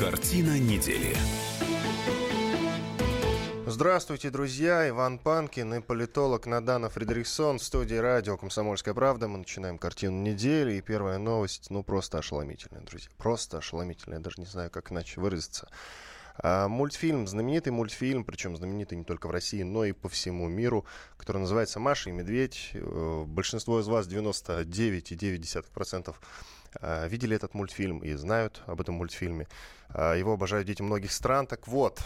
Картина недели. Здравствуйте, друзья. Иван Панкин и политолог Надана Фредериксон в студии радио «Комсомольская правда». Мы начинаем картину недели. И первая новость, ну, просто ошеломительная, друзья. Просто ошеломительная. Я даже не знаю, как иначе выразиться. А, мультфильм, знаменитый мультфильм, причем знаменитый не только в России, но и по всему миру, который называется «Маша и медведь». Э, большинство из вас, 99,9%, а, видели этот мультфильм и знают об этом мультфильме. А, его обожают дети многих стран. Так вот,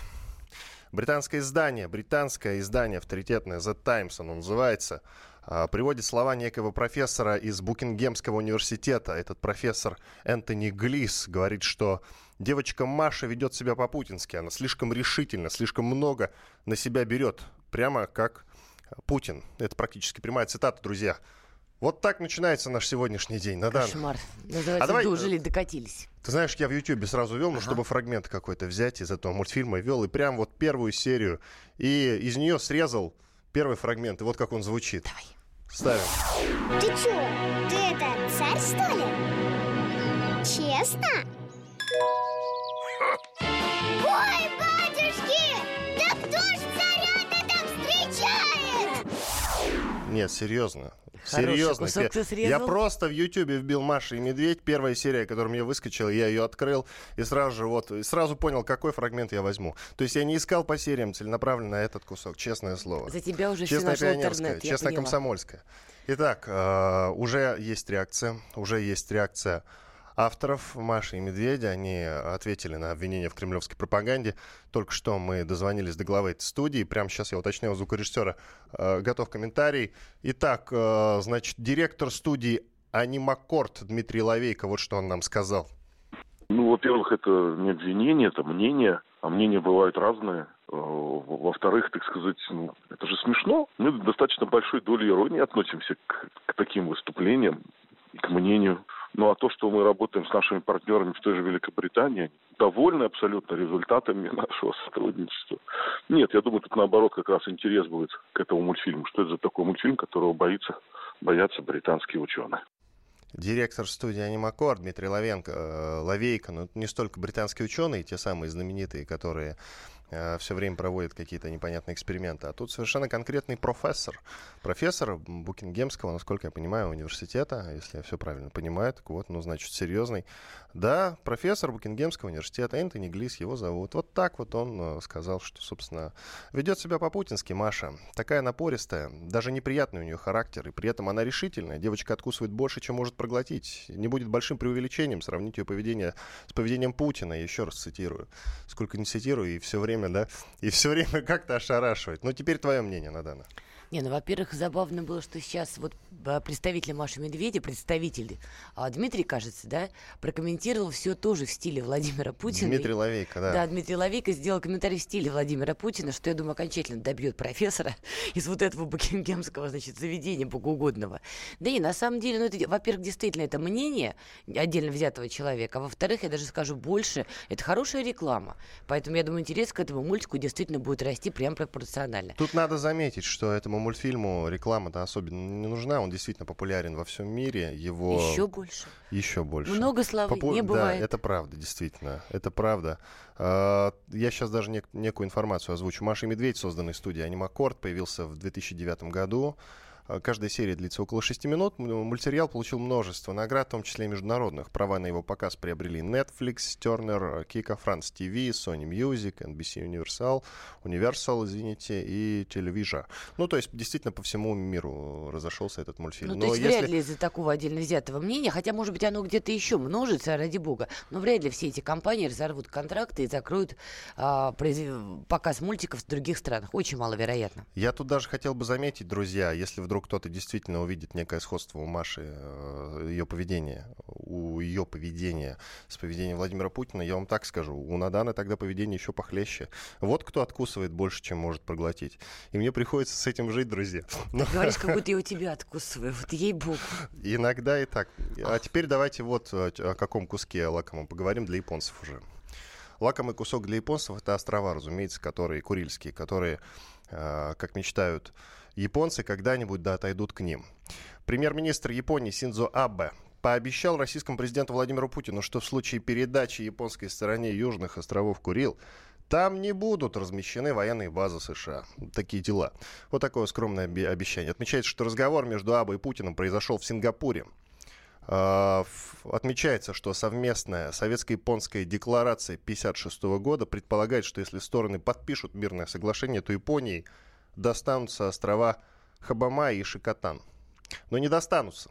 британское издание, британское издание авторитетное The Times, оно называется, а, приводит слова некого профессора из Букингемского университета. Этот профессор Энтони Глис говорит, что девочка Маша ведет себя по-путински. Она слишком решительно, слишком много на себя берет. Прямо как Путин. Это практически прямая цитата, друзья. Вот так начинается наш сегодняшний день. Надан. Кошмар. Называется, А давай- дожили, докатились. Ты знаешь, я в Ютьюбе сразу вел, ну, Ага. чтобы фрагмент какой-то взять из этого мультфильма, вел и прям вот первую серию. И из нее срезал первый фрагмент. И вот как он звучит. Давай. Ставим. Ты чё? Ты это царь, что ли? Честно? Ой, батюшки! Да кто ж царя-то там встречает? Нет, серьезно. Хороший Серьезно. кусок ты срезал? Я просто в Ютьюбе вбил Маша и Медведь. Первая серия, которая мне выскочила, я ее открыл и сразу же вот, и сразу понял, какой фрагмент я возьму. То есть я не искал по сериям целенаправленно этот кусок, честное слово. За тебя уже я честная поняла. комсомольская. Итак, э, уже есть реакция, уже есть реакция авторов Маши и Медведя. Они ответили на обвинения в кремлевской пропаганде. Только что мы дозвонились до главы этой студии. Прямо сейчас я уточняю у звукорежиссера. э, готов комментарий. Итак, э, значит, директор студии Анимакорд Дмитрий Ловейко, вот что он нам сказал. Ну, во-первых, это не обвинение, это мнение, а мнения бывают разные. Э, Во-вторых, так сказать, ну, это же смешно. Мы достаточно большой долей иронии относимся к, к таким выступлениям и к мнению. Ну, а то, что мы работаем с нашими партнерами в той же Великобритании, довольны абсолютно результатами нашего сотрудничества. Нет, я думаю, тут наоборот как раз интерес будет к этому мультфильму. Что это за такой мультфильм, которого боится, боятся британские ученые. Директор студии Анимакор Дмитрий Ловенко, э, Ловейко, ну, это не столько британские ученые, те самые знаменитые, которые все время проводят какие-то непонятные эксперименты, а тут совершенно конкретный профессор. Профессор Букингемского, насколько я понимаю, университета, если я все правильно понимаю, так вот, ну, значит, серьезный. Да, профессор Букингемского университета, Энтони Глис его зовут. Вот так вот он э, сказал, что, собственно, ведет себя по-путински Маша. Такая напористая, даже неприятный у нее характер, и при этом она решительная. Девочка откусывает больше, чем может проглотить. Не будет большим преувеличением сравнить ее поведение с поведением Путина. Еще раз цитирую. Сколько не цитирую, и все время, да, и все время как-то ошарашивает. Ну, теперь твое мнение, Надана. Не, ну, во-первых, забавно было, что сейчас вот а, представитель Маши Медведя, представитель а, Дмитрий, кажется, да, прокомментировал все тоже в стиле Владимира Путина. Дмитрий Ловейко, да. Да, Дмитрий Ловейко сделал комментарий в стиле Владимира Путина, что, я думаю, окончательно добьет профессора из вот этого букингемского, значит, заведения богоугодного. Да и на самом деле, ну, это, во-первых, действительно, это мнение отдельно взятого человека, а во-вторых, я даже скажу больше, это хорошая реклама. Поэтому, я думаю, интерес к этому мультику действительно будет расти прям пропорционально. Тут надо заметить, что этому мультфильму реклама-то особенно не нужна. Он действительно популярен во всем мире. Его Еще больше. еще больше. Много славы Попу- не бывает. Да, это правда, действительно. Это правда. А, Я сейчас даже нек- некую информацию озвучу. Маша и Медведь, созданный студией Анимакорд, появился в 2009 году. А, Каждая серия длится около 6 минут. М- Мультсериал получил множество наград, в том числе и международных. Права на его показ приобрели Netflix, Turner, Kika, France TV, Sony Music, NBC Universal, Universal, извините, и Television. Ну, то есть, действительно, по всему миру разошелся этот мультфильм. Ну, Но то есть если- вряд ли из-за такого отдельно взятого мнения, хотя, может быть, оно где-то еще множится, ради бога, но вряд ли все эти компании разорвут контракты и закроют а, произв- показ мультиков в других странах. Очень маловероятно. Я тут даже хотел бы заметить, друзья, если вдруг кто-то действительно увидит некое сходство у Маши, э, ее поведения, у ее поведения с поведением Владимира Путина, я вам так скажу, у Наданы тогда поведение еще похлеще. Вот кто откусывает больше, чем может проглотить. И мне приходится с этим жить, друзья. Но Говоришь, как будто я у тебя откусываю. Вот ей-богу. иногда и так. А теперь давайте вот о о каком куске лакомом поговорим для японцев уже. Лакомый кусок для японцев это острова, разумеется, которые курильские, которые, э, как мечтают японцы, когда-нибудь да отойдут к ним. Премьер-министр Японии Синдзо Абе пообещал российскому президенту Владимиру Путину, что в случае передачи японской стороне южных островов Курил там не будут размещены военные базы США. Такие дела. Вот такое скромное обещание. Отмечается, что разговор между Абой и Путиным произошел в Сингапуре. А, отмечается, что совместная советско-японская декларация 1956 года предполагает, что если стороны подпишут мирное соглашение, то Японии достанутся острова Хабама и Шикотан. Но не достанутся.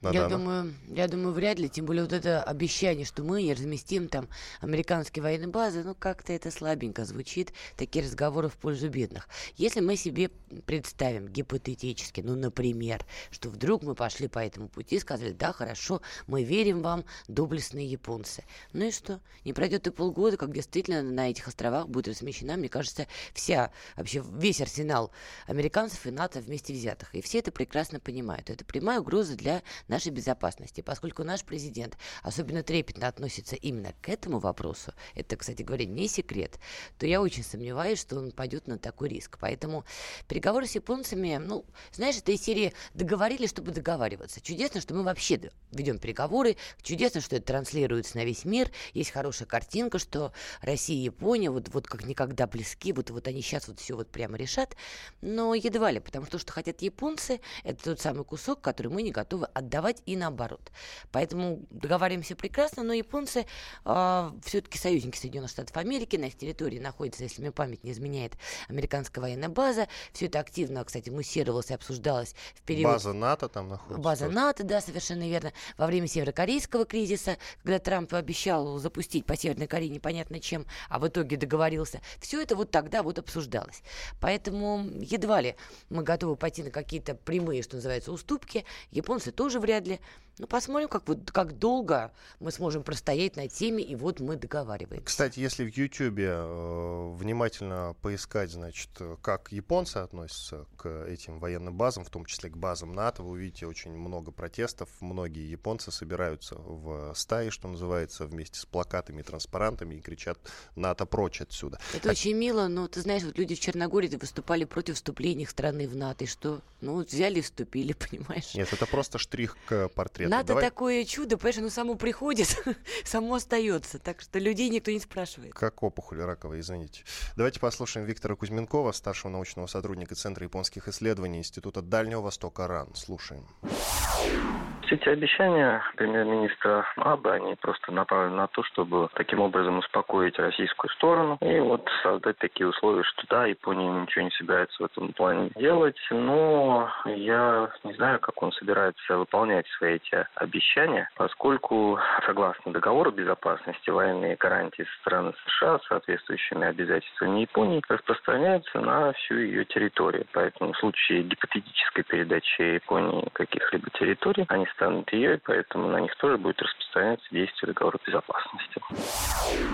Я думаю, я думаю, вряд ли, тем более вот это обещание, что мы не разместим там американские военные базы, ну как-то это слабенько звучит, такие разговоры в пользу бедных. Если мы себе представим гипотетически, ну, например, что вдруг мы пошли по этому пути и сказали, да, хорошо, мы верим вам, доблестные японцы. Ну и что? Не пройдет и полгода, как действительно на этих островах будет размещена, мне кажется, вся, вообще весь арсенал американцев и НАТО вместе взятых. И все это прекрасно понимают. Это прямая угроза для нашей безопасности. Поскольку наш президент особенно трепетно относится именно к этому вопросу, это, кстати говоря, не секрет, то я очень сомневаюсь, что он пойдет на такой риск. Поэтому переговоры с японцами, ну, знаешь, это из серии договорились, чтобы договариваться. Чудесно, что мы вообще ведем переговоры, чудесно, что это транслируется на весь мир, есть хорошая картинка, что Россия и Япония вот, вот как никогда близки, вот, вот они сейчас вот все вот прямо решат, но едва ли, потому что то, что хотят японцы, это тот самый кусок, который мы не готовы отдать давать и наоборот. Поэтому договариваемся прекрасно, но японцы э, а, все-таки союзники Соединенных Штатов Америки, на их территории находится, если мне память не изменяет, американская военная база. Все это активно, кстати, муссировалось и обсуждалось в период... База НАТО там находится. База тоже. НАТО, да, совершенно верно. Во время северокорейского кризиса, когда Трамп обещал запустить по Северной Корее непонятно чем, а в итоге договорился. Все это вот тогда вот обсуждалось. Поэтому едва ли мы готовы пойти на какие-то прямые, что называется, уступки. Японцы тоже в вряд ли. Ну, посмотрим, как, вот, как долго мы сможем простоять на теме, и вот мы договариваемся. Кстати, если в Ютьюбе э, внимательно поискать, значит, как японцы относятся к этим военным базам, в том числе к базам НАТО, вы увидите очень много протестов. Многие японцы собираются в стаи, что называется, вместе с плакатами и транспарантами и кричат «НАТО прочь отсюда». Это а... очень мило, но ты знаешь, вот люди в Черногории выступали против вступления их страны в НАТО, и что? Ну, взяли и вступили, понимаешь? Нет, это просто штрих к портрету нет. Надо Давай... такое чудо, понимаешь, оно само приходит, само остается. Так что людей никто не спрашивает. Как опухоль раковая, извините. Давайте послушаем Виктора Кузьменкова, старшего научного сотрудника Центра японских исследований Института Дальнего Востока РАН. Слушаем. Все эти обещания премьер-министра Абы, они просто направлены на то, чтобы таким образом успокоить российскую сторону и вот создать такие условия, что да, Япония ничего не собирается в этом плане делать, но я не знаю, как он собирается выполнять свои эти обещания, поскольку, согласно договору безопасности, военные гарантии со стороны США соответствующими обязательствами Японии распространяются на всю ее территорию. Поэтому в случае гипотетической передачи Японии каких-либо территорий, они станут ее, и поэтому на них тоже будет распространяться действие договора безопасности.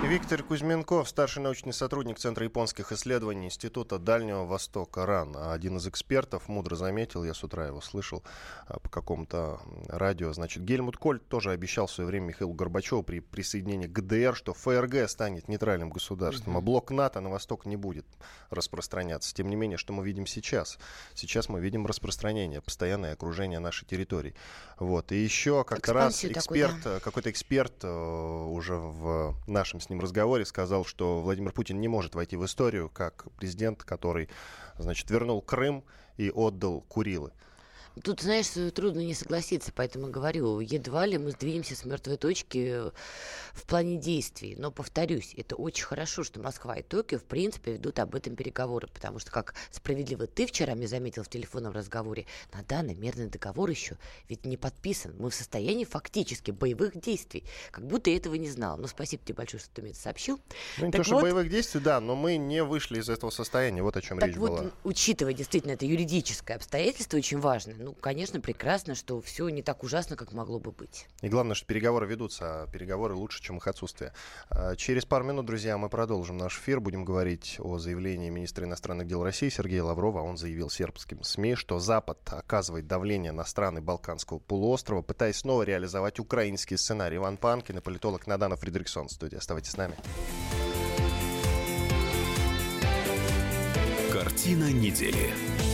Виктор Кузьменков, старший научный сотрудник Центра японских исследований Института Дальнего Востока РАН. Один из экспертов мудро заметил, я с утра его слышал а, по какому-то радио, значит, Гельмут Коль тоже обещал в свое время Михаилу Горбачеву при присоединении к ГДР, что ФРГ станет нейтральным государством, а блок НАТО на восток не будет распространяться. Тем не менее, что мы видим сейчас? Сейчас мы видим распространение, постоянное окружение нашей территории. Вот. И еще как-то раз эксперт, такой, да. какой-то эксперт э, уже в нашем с ним разговоре сказал, что Владимир Путин не может войти в историю как президент, который, значит, вернул Крым и отдал Курилы. Тут, знаешь, трудно не согласиться, поэтому говорю, едва ли мы сдвинемся с мертвой точки в плане действий. Но, повторюсь, это очень хорошо, что Москва и Токио, в принципе, ведут об этом переговоры, потому что, как справедливо ты вчера мне заметил в телефонном разговоре, на данный мирный договор еще ведь не подписан. Мы в состоянии фактически боевых действий, как будто я этого не знал. Ну, спасибо тебе большое, что ты мне это сообщил. Ну, не так то, вот, что боевых действий, да, но мы не вышли из этого состояния, вот о чем так речь вот, была. учитывая действительно это юридическое обстоятельство очень важное, ну, конечно, прекрасно, что все не так ужасно, как могло бы быть. И главное, что переговоры ведутся, а переговоры лучше, чем их отсутствие. А, через пару минут, друзья, мы продолжим наш эфир. Будем говорить о заявлении министра иностранных дел России Сергея Лаврова. Он заявил сербским СМИ, что Запад оказывает давление на страны Балканского полуострова, пытаясь снова реализовать украинский сценарий. Иван Панкин и политолог Надана Фридриксон в студии. Оставайтесь с нами. Картина недели.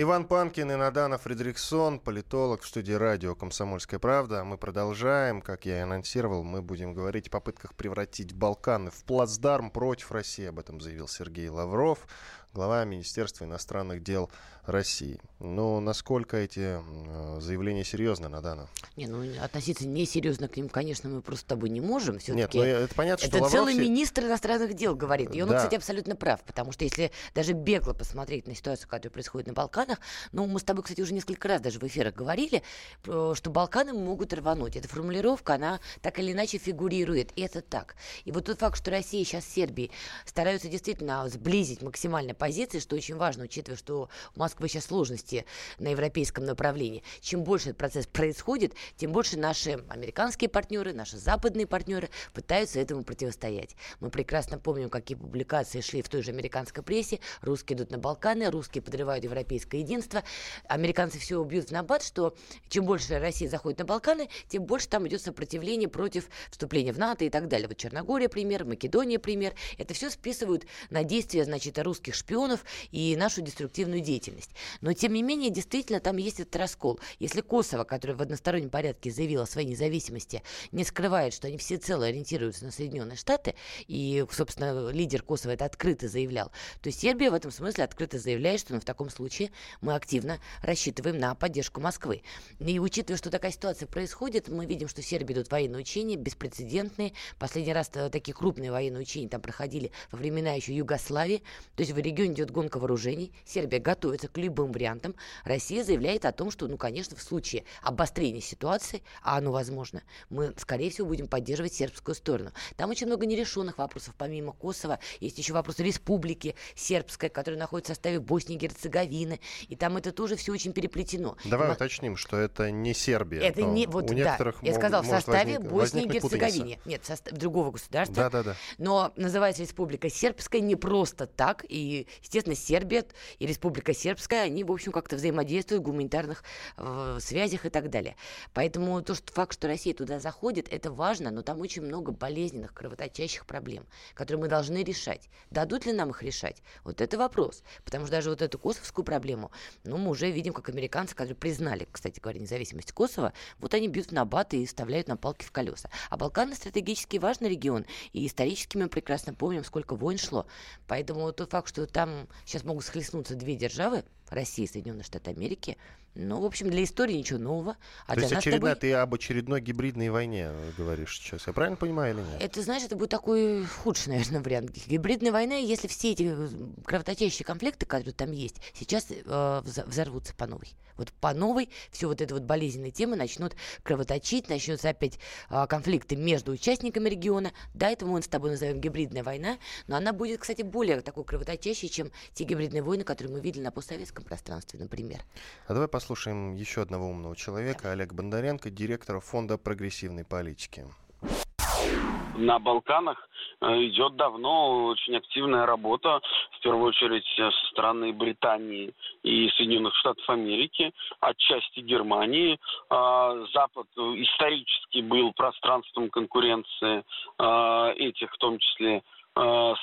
Иван Панкин и Надана Фредериксон, политолог в студии радио «Комсомольская правда». Мы продолжаем. Как я и анонсировал, мы будем говорить о попытках превратить Балканы в плацдарм против России. Об этом заявил Сергей Лавров глава Министерства иностранных дел России. Но насколько эти э, заявления серьезны, Надана? Не, ну относиться несерьезно к ним, конечно, мы просто с тобой не можем. Нет, ну, это понятно, что Это Лавров целый министр иностранных дел говорит. И он, да. кстати, абсолютно прав, потому что если даже бегло посмотреть на ситуацию, которая происходит на Балканах, ну, мы с тобой, кстати, уже несколько раз даже в эфирах говорили, что Балканы могут рвануть. Эта формулировка, она так или иначе фигурирует. И это так. И вот тот факт, что Россия сейчас с Сербией стараются действительно сблизить максимально позиции, что очень важно, учитывая, что у Москвы сейчас сложности на европейском направлении. Чем больше этот процесс происходит, тем больше наши американские партнеры, наши западные партнеры пытаются этому противостоять. Мы прекрасно помним, какие публикации шли в той же американской прессе. Русские идут на Балканы, русские подрывают европейское единство. Американцы все убьют в набат, что чем больше Россия заходит на Балканы, тем больше там идет сопротивление против вступления в НАТО и так далее. Вот Черногория пример, Македония пример. Это все списывают на действия, значит, русских шпионов и нашу деструктивную деятельность. Но, тем не менее, действительно, там есть этот раскол. Если Косово, которое в одностороннем порядке заявило о своей независимости, не скрывает, что они всецело ориентируются на Соединенные Штаты, и, собственно, лидер Косово это открыто заявлял, то Сербия в этом смысле открыто заявляет, что ну, в таком случае мы активно рассчитываем на поддержку Москвы. И учитывая, что такая ситуация происходит, мы видим, что в Сербии идут военные учения, беспрецедентные. Последний раз такие крупные военные учения там проходили во времена еще Югославии. То есть в регионе идет гонка вооружений. Сербия готовится к любым вариантам. Россия заявляет о том, что, ну, конечно, в случае обострения ситуации, а оно возможно, мы, скорее всего, будем поддерживать сербскую сторону. Там очень много нерешенных вопросов. Помимо Косово есть еще вопрос республики сербской, которая находится в составе Боснии и Герцеговины. И там это тоже все очень переплетено. Давай и уточним, что это не Сербия. Это не... Вот, у да, я сказал, в составе возник, Боснии и Герцеговины. Нет, в составе другого государства. Да, да, да. Но называется республика сербская не просто так. И, естественно, Сербия и Республика Сербская, они, в общем, как-то взаимодействуют в гуманитарных э, связях и так далее. Поэтому то, что факт, что Россия туда заходит, это важно, но там очень много болезненных, кровоточащих проблем, которые мы должны решать. Дадут ли нам их решать? Вот это вопрос. Потому что даже вот эту косовскую проблему, ну, мы уже видим, как американцы, которые признали, кстати говоря, независимость Косово, вот они бьют на баты и вставляют на палки в колеса. А Балканы стратегически важный регион, и исторически мы прекрасно помним, сколько войн шло. Поэтому тот факт, что там сейчас могут схлестнуться две державы, Россия и Соединенные Штаты Америки. Ну, в общем, для истории ничего нового. А То есть очередная, тобой... ты об очередной гибридной войне говоришь сейчас. Я правильно понимаю или нет? Это, знаешь, это будет такой худший, наверное, вариант. Гибридная война, если все эти э, кровоточащие конфликты, которые там есть, сейчас э, взорвутся по новой. Вот по новой все вот эти вот болезненные темы начнут кровоточить, начнутся опять э, конфликты между участниками региона. Да, это мы с тобой назовем гибридная война, но она будет, кстати, более такой кровоточащей, чем те гибридные войны, которые мы видели на постсоветском пространстве, например. А давай послушаем еще одного умного человека. Олег Бондаренко, директора Фонда прогрессивной политики. На Балканах э, идет давно очень активная работа, в первую очередь э, со стороны Британии и Соединенных Штатов Америки, отчасти Германии. А, Запад исторически был пространством конкуренции э, этих, в том числе,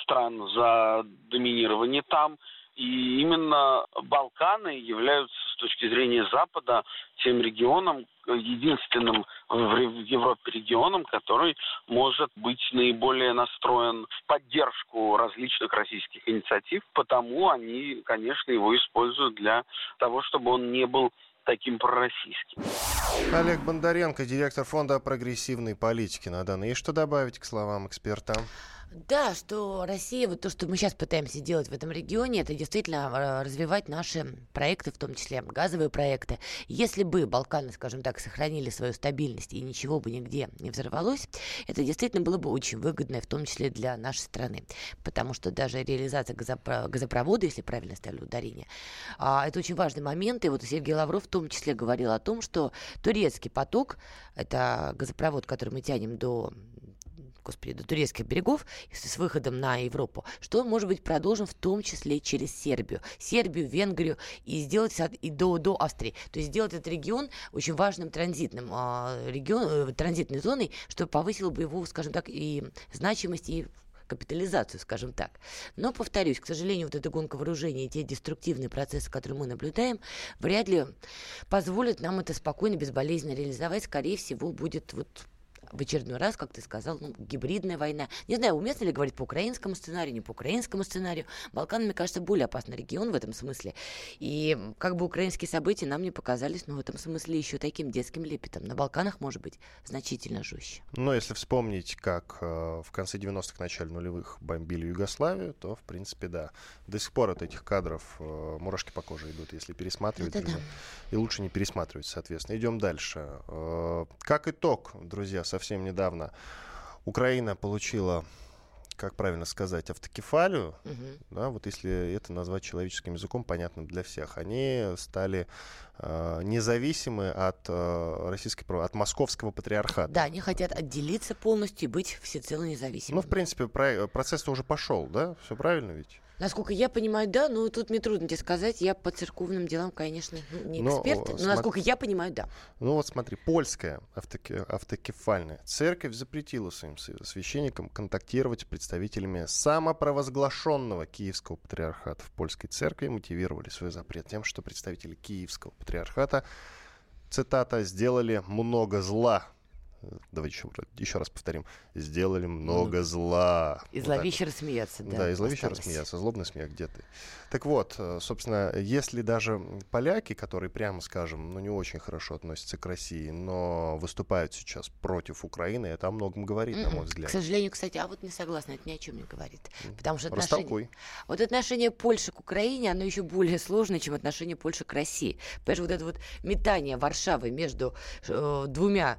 стран за доминирование там. И именно Балканы являются с точки зрения Запада тем регионом, единственным в Европе регионом, который может быть наиболее настроен в поддержку различных российских инициатив, потому они, конечно, его используют для того, чтобы он не был таким пророссийским. Олег Бондаренко, директор фонда прогрессивной политики на данный. И что добавить к словам эксперта? Да, что Россия, вот то, что мы сейчас пытаемся делать в этом регионе, это действительно э, развивать наши проекты, в том числе газовые проекты. Если бы Балканы, скажем так, сохранили свою стабильность и ничего бы нигде не взорвалось, это действительно было бы очень выгодно, в том числе для нашей страны. Потому что даже реализация газопровода, если правильно ставлю ударение, а, это очень важный момент. И вот Сергей Лавров в том числе говорил о том, что турецкий поток, это газопровод, который мы тянем до господи, до турецких берегов с выходом на Европу, что он может быть продолжен в том числе через Сербию. Сербию, Венгрию и сделать и до, до Австрии. То есть сделать этот регион очень важным транзитным э, регион, э, транзитной зоной, что повысило бы его, скажем так, и значимость, и капитализацию, скажем так. Но, повторюсь, к сожалению, вот эта гонка вооружений и те деструктивные процессы, которые мы наблюдаем, вряд ли позволят нам это спокойно, безболезненно реализовать. Скорее всего, будет вот в очередной раз, как ты сказал, ну, гибридная война. Не знаю, уместно ли говорить по украинскому сценарию, не по украинскому сценарию. Балкан, мне кажется, более опасный регион в этом смысле. И как бы украинские события нам не показались, но в этом смысле еще таким детским лепетом. На Балканах, может быть, значительно жестче. Но если вспомнить, как э, в конце 90-х, начале нулевых бомбили Югославию, то, в принципе, да. До сих пор от этих кадров э, мурашки по коже идут, если пересматривать. Это да. И лучше не пересматривать, соответственно. Идем дальше. Э, как итог, друзья, совсем недавно Украина получила как правильно сказать, автокефалию, угу. да, вот если это назвать человеческим языком, понятным для всех, они стали э, независимы от э, российской, от московского патриархата. Да, они хотят отделиться полностью и быть всецело независимыми. Ну, в принципе, про, процесс уже пошел, да, все правильно ведь? Насколько я понимаю, да, но тут мне трудно тебе сказать. Я по церковным делам, конечно, ну, не эксперт, но, но смотри, насколько я понимаю, да. Ну вот смотри, польская автоке, автокефальная церковь запретила своим священникам контактировать с представителями самопровозглашенного Киевского патриархата. В польской церкви мотивировали свой запрет тем, что представители Киевского патриархата цитата, сделали много зла давайте еще, еще раз повторим, сделали много зла. И вот зловеще рассмеяться, да. Да, и зловеще рассмеяться, злобный смех где ты. Так вот, э, собственно, если даже поляки, которые, прямо скажем, ну, не очень хорошо относятся к России, но выступают сейчас против Украины, это о многом говорит, на мой взгляд. К сожалению, кстати, а вот не согласна, это ни о чем не говорит. Потому что отношение, вот отношение Польши к Украине, оно еще более сложное, чем отношение Польши к России. Понимаешь, вот это вот метание Варшавы между э, двумя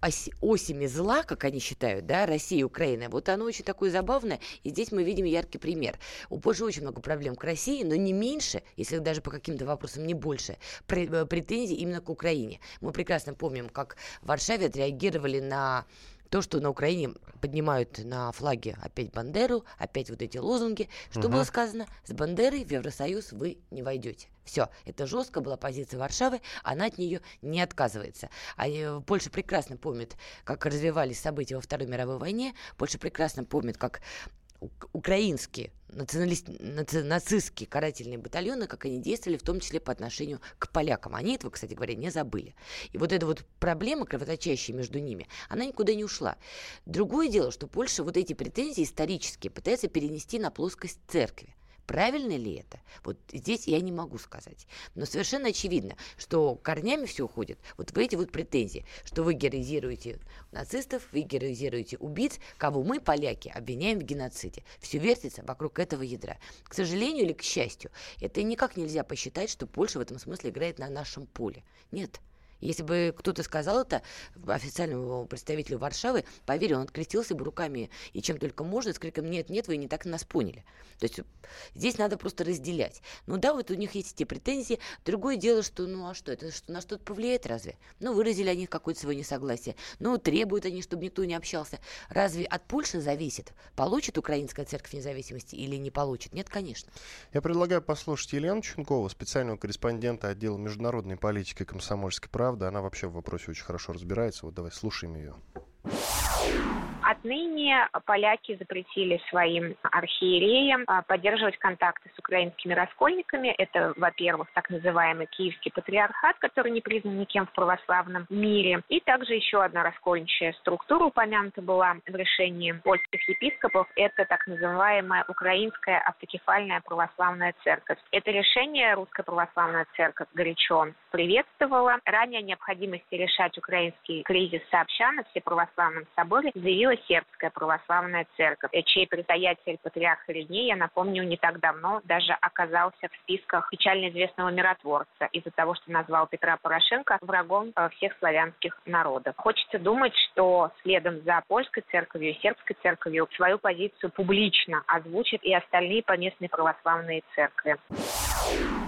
оси, осями зла, как они считают, да, Россия и Украина, вот оно очень такое забавное, и здесь мы видим яркий пример. У Польши очень много проблем к России, но не меньше, если даже по каким-то вопросам не больше, э, претензий именно к Украине. Мы прекрасно помним, как в Варшаве отреагировали на то, что на Украине поднимают на флаге опять Бандеру, опять вот эти лозунги. Что угу. было сказано? С Бандерой в Евросоюз вы не войдете. Все, это жестко была позиция Варшавы, она от нее не отказывается. А э, Польша прекрасно помнит, как развивались события во Второй мировой войне. Польша прекрасно помнит, как украинские националист, наци, нацистские карательные батальоны, как они действовали, в том числе по отношению к полякам. Они этого, кстати говоря, не забыли. И вот эта вот проблема, кровоточащая между ними, она никуда не ушла. Другое дело, что Польша вот эти претензии исторические пытается перенести на плоскость церкви. Правильно ли это? Вот здесь я не могу сказать. Но совершенно очевидно, что корнями все уходит вот в эти вот претензии, что вы героизируете нацистов, вы героизируете убийц, кого мы, поляки, обвиняем в геноциде. Все вертится вокруг этого ядра. К сожалению или к счастью, это никак нельзя посчитать, что Польша в этом смысле играет на нашем поле. Нет. Если бы кто-то сказал это официальному представителю Варшавы, поверь, он открестился бы руками и чем только можно, с криком «нет, нет, вы не так нас поняли». То есть здесь надо просто разделять. Ну да, вот у них есть эти претензии. Другое дело, что ну а что, это что на что-то повлияет разве? Ну выразили они какое-то свое несогласие. Ну требуют они, чтобы никто не общался. Разве от Польши зависит, получит Украинская церковь независимости или не получит? Нет, конечно. Я предлагаю послушать Елену Чункову, специального корреспондента отдела международной политики комсомольской правды правда, она вообще в вопросе очень хорошо разбирается. Вот давай слушаем ее. Отныне поляки запретили своим архиереям а, поддерживать контакты с украинскими раскольниками. Это, во-первых, так называемый Киевский патриархат, который не признан никем в православном мире. И также еще одна раскольничья структура упомянута была в решении польских епископов. Это так называемая Украинская автокефальная православная церковь. Это решение Русская православная церковь горячо приветствовала. Ранее необходимости решать украинский кризис сообща на Всеправославном соборе заявила сербская православная церковь, э, чей предстоятель патриарх Ириней, я напомню, не так давно даже оказался в списках печально известного миротворца из-за того, что назвал Петра Порошенко врагом э, всех славянских народов. Хочется думать, что следом за польской церковью и сербской церковью свою позицию публично озвучат и остальные поместные православные церкви.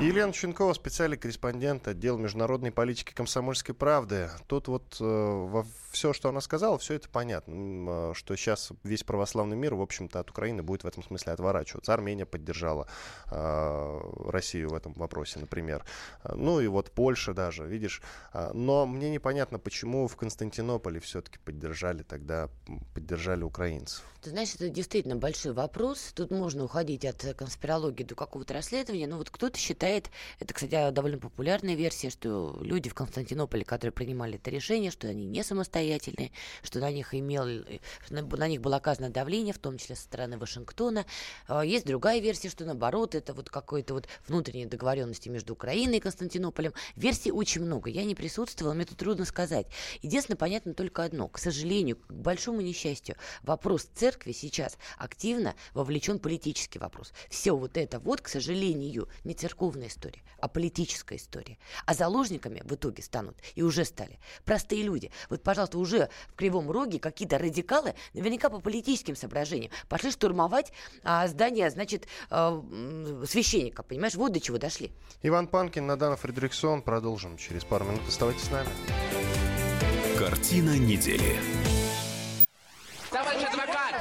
Елена Ченкова, специальный корреспондент отдела международной политики комсомольской правды. Тут вот э, во все, что она сказала, все это понятно, э, что сейчас весь православный мир, в общем-то, от Украины будет в этом смысле отворачиваться. Армения поддержала э, Россию в этом вопросе, например. Ну и вот Польша даже, видишь. А, но мне непонятно, почему в Константинополе все-таки поддержали тогда, поддержали украинцев. Ты знаешь, это действительно большой вопрос. Тут можно уходить от конспирологии до какого-то расследования. Но вот кто-то считает, это, кстати, довольно популярная версия, что люди в Константинополе, которые принимали это решение, что они не самостоятельные, что на них имел, на них было оказано давление, в том числе со стороны Вашингтона. А, есть другая версия, что наоборот, это вот какой-то вот внутренние договоренности между Украиной и Константинополем. Версий очень много. Я не присутствовала, мне это трудно сказать. Единственное, понятно только одно. К сожалению, к большому несчастью, вопрос церкви сейчас активно вовлечен политический вопрос. Все вот это вот, к сожалению, не церковная история, а политическая история. А заложниками в итоге станут и уже стали простые люди. Вот, пожалуйста, уже в Кривом Роге какие-то радикалы, наверняка по политическим соображениям, пошли штурмовать а, здание, значит, а, священника, понимаешь, вот до чего дошли. Иван Панкин, Надана Фредериксон. Продолжим через пару минут. Оставайтесь с нами. Картина недели.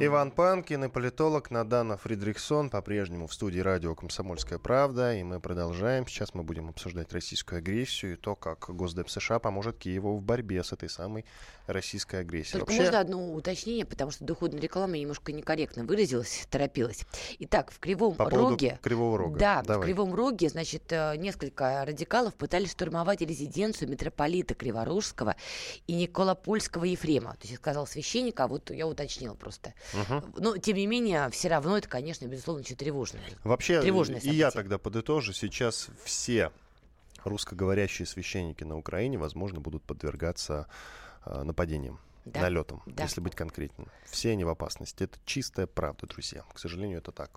Иван Панкин и политолог Надана Фридрихсон по-прежнему в студии радио «Комсомольская правда». И мы продолжаем. Сейчас мы будем обсуждать российскую агрессию и то, как Госдеп США поможет Киеву в борьбе с этой самой российской агрессией. Только Вообще... можно одно уточнение, потому что доходная реклама немножко некорректно выразилась, торопилась. Итак, в Кривом По Роге... Кривого Рога. Да, Давай. в Кривом Роге, значит, э, несколько радикалов пытались штурмовать резиденцию митрополита Криворужского и Николопольского Ефрема. То есть, сказал священник, а вот я уточнила просто. Угу. Но, тем не менее, все равно это, конечно, безусловно, очень тревожно. Вообще, тревожное и я тогда подытожу, сейчас все русскоговорящие священники на Украине, возможно, будут подвергаться э, нападениям. Да. налетом, да. если быть конкретным. Все они в опасности. Это чистая правда, друзья. К сожалению, это так.